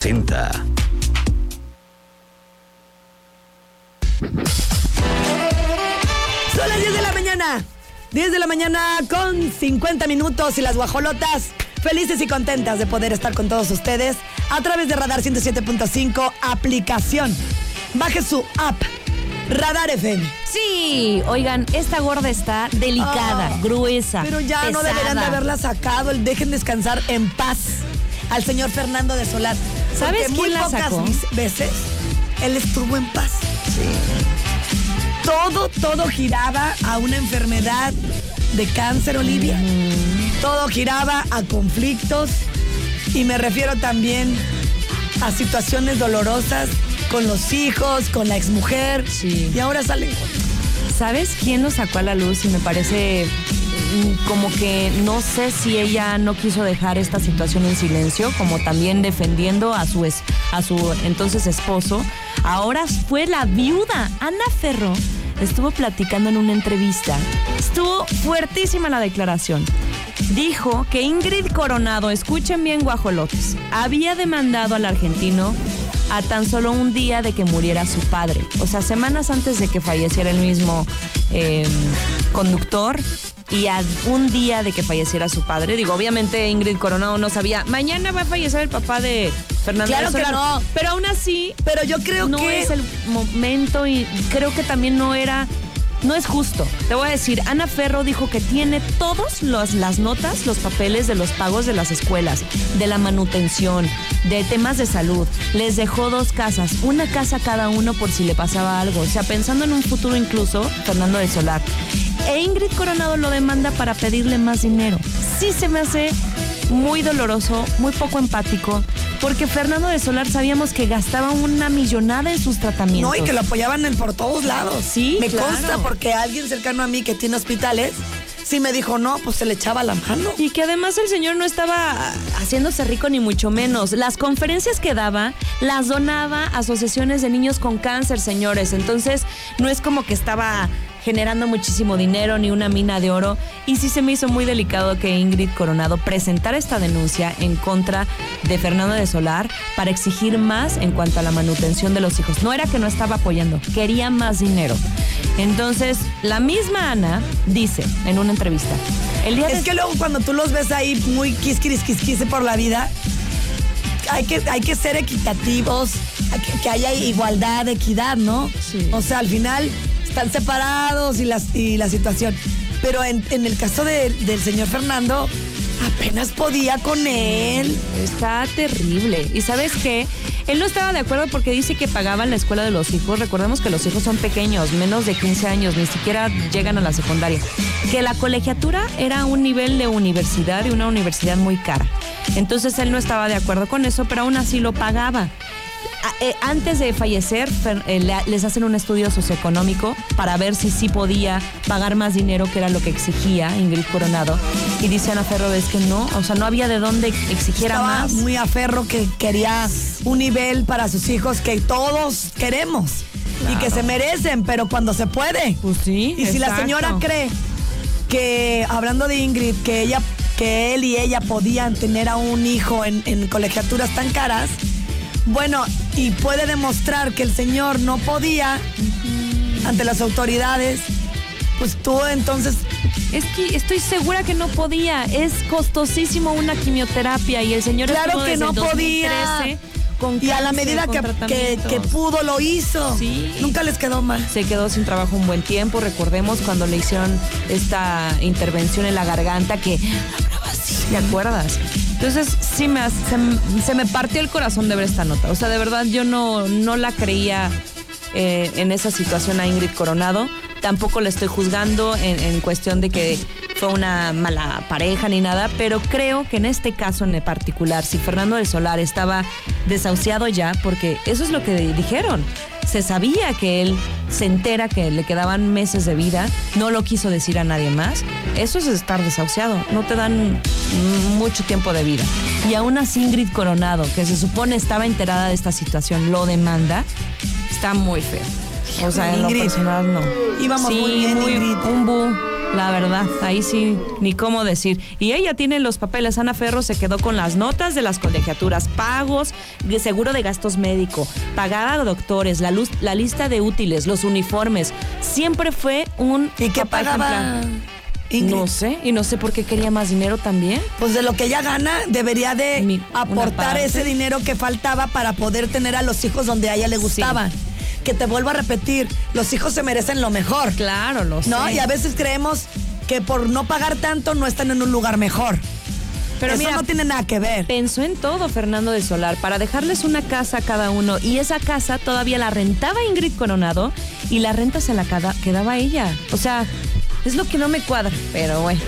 Cinta. Son las 10 de la mañana. 10 de la mañana con 50 minutos y las guajolotas felices y contentas de poder estar con todos ustedes a través de Radar 107.5 aplicación. Baje su app Radar FM. Sí, oigan, esta gorda está delicada, Ah, gruesa. Pero ya no deberían de haberla sacado. el Dejen descansar en paz al señor Fernando de Solar. ¿Sabes Porque quién muy la pocas sacó? veces él estuvo en paz. Todo, todo giraba a una enfermedad de cáncer, Olivia. Todo giraba a conflictos. Y me refiero también a situaciones dolorosas con los hijos, con la exmujer. Sí. Y ahora salen ¿Sabes quién lo sacó a la luz? Y me parece mm, como que no sé si ella no quiso dejar esta situación en silencio, como también defendiendo a su, es- a su entonces esposo. Ahora fue la viuda, Ana Ferro. Estuvo platicando en una entrevista. Estuvo fuertísima la declaración. Dijo que Ingrid Coronado, escuchen bien guajolotes, había demandado al argentino a tan solo un día de que muriera su padre. O sea, semanas antes de que falleciera el mismo eh, conductor y a un día de que falleciera su padre. Digo, obviamente Ingrid Coronado no sabía, mañana va a fallecer el papá de Fernando Claro del que Solar". no. Pero aún así, Pero yo creo no que es el momento y creo que también no era, no es justo. Te voy a decir, Ana Ferro dijo que tiene todas las notas, los papeles de los pagos de las escuelas, de la manutención, de temas de salud. Les dejó dos casas, una casa cada uno por si le pasaba algo. O sea, pensando en un futuro incluso, Fernando del Solar. E Ingrid Coronado lo demanda para pedirle más dinero. Sí se me hace muy doloroso, muy poco empático, porque Fernando de Solar sabíamos que gastaba una millonada en sus tratamientos. No, y que lo apoyaban en por todos lados. Sí, Me claro. consta porque alguien cercano a mí que tiene hospitales, sí me dijo, no, pues se le echaba la mano. Y que además el señor no estaba haciéndose rico ni mucho menos. Las conferencias que daba las donaba a asociaciones de niños con cáncer, señores. Entonces no es como que estaba generando muchísimo dinero ni una mina de oro. Y sí se me hizo muy delicado que Ingrid Coronado presentara esta denuncia en contra de Fernando de Solar para exigir más en cuanto a la manutención de los hijos. No era que no estaba apoyando, quería más dinero. Entonces, la misma Ana dice en una entrevista, el día Es de- que luego cuando tú los ves ahí muy quisquiris quisquise por la vida, hay que, hay que ser equitativos, que, que haya igualdad, equidad, ¿no? Sí. O sea, al final están separados y, y la situación. Pero en, en el caso de- del señor Fernando, apenas podía con él. Está terrible. ¿Y sabes qué? Él no estaba de acuerdo porque dice que pagaban la escuela de los hijos. Recordemos que los hijos son pequeños, menos de 15 años, ni siquiera llegan a la secundaria. Que la colegiatura era un nivel de universidad y una universidad muy cara. Entonces él no estaba de acuerdo con eso, pero aún así lo pagaba. A- eh, Antes de fallecer, Fer- eh, le- les hacen un estudio socioeconómico para ver si sí podía pagar más dinero, que era lo que exigía Ingrid Coronado. Y dice Ana Ferro, es que no, o sea, no había de dónde exigiera Estaba más. muy aferro que quería un nivel para sus hijos que todos queremos y que se merecen, pero cuando se puede. Pues sí, Y si la señora cree que, hablando de Ingrid, que ella, que él y ella podían tener a un hijo en, en colegiaturas tan caras, bueno, y puede demostrar que el señor no podía ante las autoridades, pues tú entonces Es que estoy segura que no podía. Es costosísimo una quimioterapia y el señor Claro que no podía. 2013 con y a la medida que, que, que pudo lo hizo. Sí. Nunca les quedó mal. Se quedó sin trabajo un buen tiempo. Recordemos cuando le hicieron esta intervención en la garganta que ¿te acuerdas? Entonces sí me, se, se me partió el corazón de ver esta nota. O sea, de verdad yo no, no la creía eh, en esa situación a Ingrid Coronado. Tampoco le estoy juzgando en, en cuestión de que fue una mala pareja ni nada, pero creo que en este caso en particular, si Fernando del Solar estaba desahuciado ya, porque eso es lo que dijeron, se sabía que él se entera que le quedaban meses de vida, no lo quiso decir a nadie más, eso es estar desahuciado, no te dan mucho tiempo de vida. Y aún así Ingrid Coronado, que se supone estaba enterada de esta situación, lo demanda, está muy feo. O sea, en lo personal no. íbamos muy bien, Ingrid. Un bu. La verdad, ahí sí, ni cómo decir. Y ella tiene los papeles. Ana Ferro se quedó con las notas de las colegiaturas, pagos, de seguro de gastos médico, pagar a doctores, la, luz, la lista de útiles, los uniformes. Siempre fue un. ¿Y qué pagaba? Ingrid? No sé, y no sé por qué quería más dinero también. Pues de lo que ella gana, debería de Mi- aportar ese dinero que faltaba para poder tener a los hijos donde a ella le gustaban. Que te vuelvo a repetir, los hijos se merecen lo mejor. Claro, lo ¿No? sé. Y a veces creemos que por no pagar tanto no están en un lugar mejor. Pero Eso mira, no tiene nada que ver. Pensó en todo Fernando de Solar para dejarles una casa a cada uno y esa casa todavía la rentaba Ingrid Coronado y la renta se la quedaba ella. O sea, es lo que no me cuadra, pero bueno,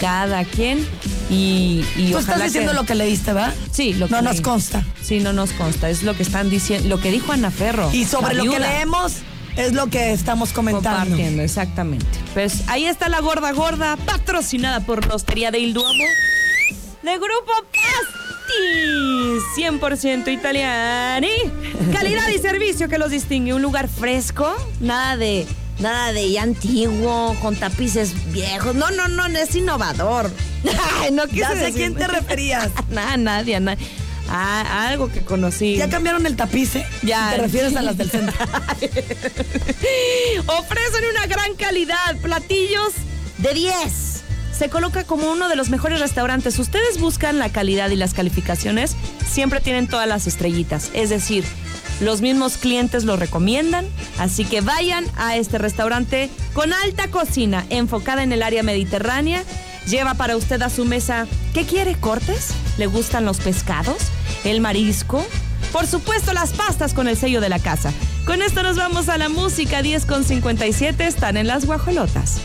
cada quien y, y Tú estás diciendo que- lo que leíste, ¿va? Sí, lo que No nos consta. Sí, no nos consta, es lo que están diciendo, lo que dijo Ana Ferro. Y sobre lo que leemos es lo que estamos comentando. Compartiendo, exactamente. Pues ahí está la gorda gorda, patrocinada por la Hostería de Il Duomo, de Grupo Pasti, 100% italiani. Calidad y servicio que los distingue. Un lugar fresco, nada de, nada de ya antiguo, con tapices viejos. No, no, no, es innovador. Ay, no quise Ya sé a quién te referías. Nada, nadie, nadie. Ah, algo que conocí. ¿Ya cambiaron el tapiz? eh? Ya. ¿Te refieres a las del centro? Ofrecen una gran calidad, platillos de 10. Se coloca como uno de los mejores restaurantes. Ustedes buscan la calidad y las calificaciones, siempre tienen todas las estrellitas. Es decir, los mismos clientes lo recomiendan, así que vayan a este restaurante con alta cocina, enfocada en el área mediterránea. Lleva para usted a su mesa, ¿qué quiere? ¿Cortes? ¿Le gustan los pescados? ¿El marisco? Por supuesto, las pastas con el sello de la casa. Con esto nos vamos a la música 10 con 57. Están en las guajolotas.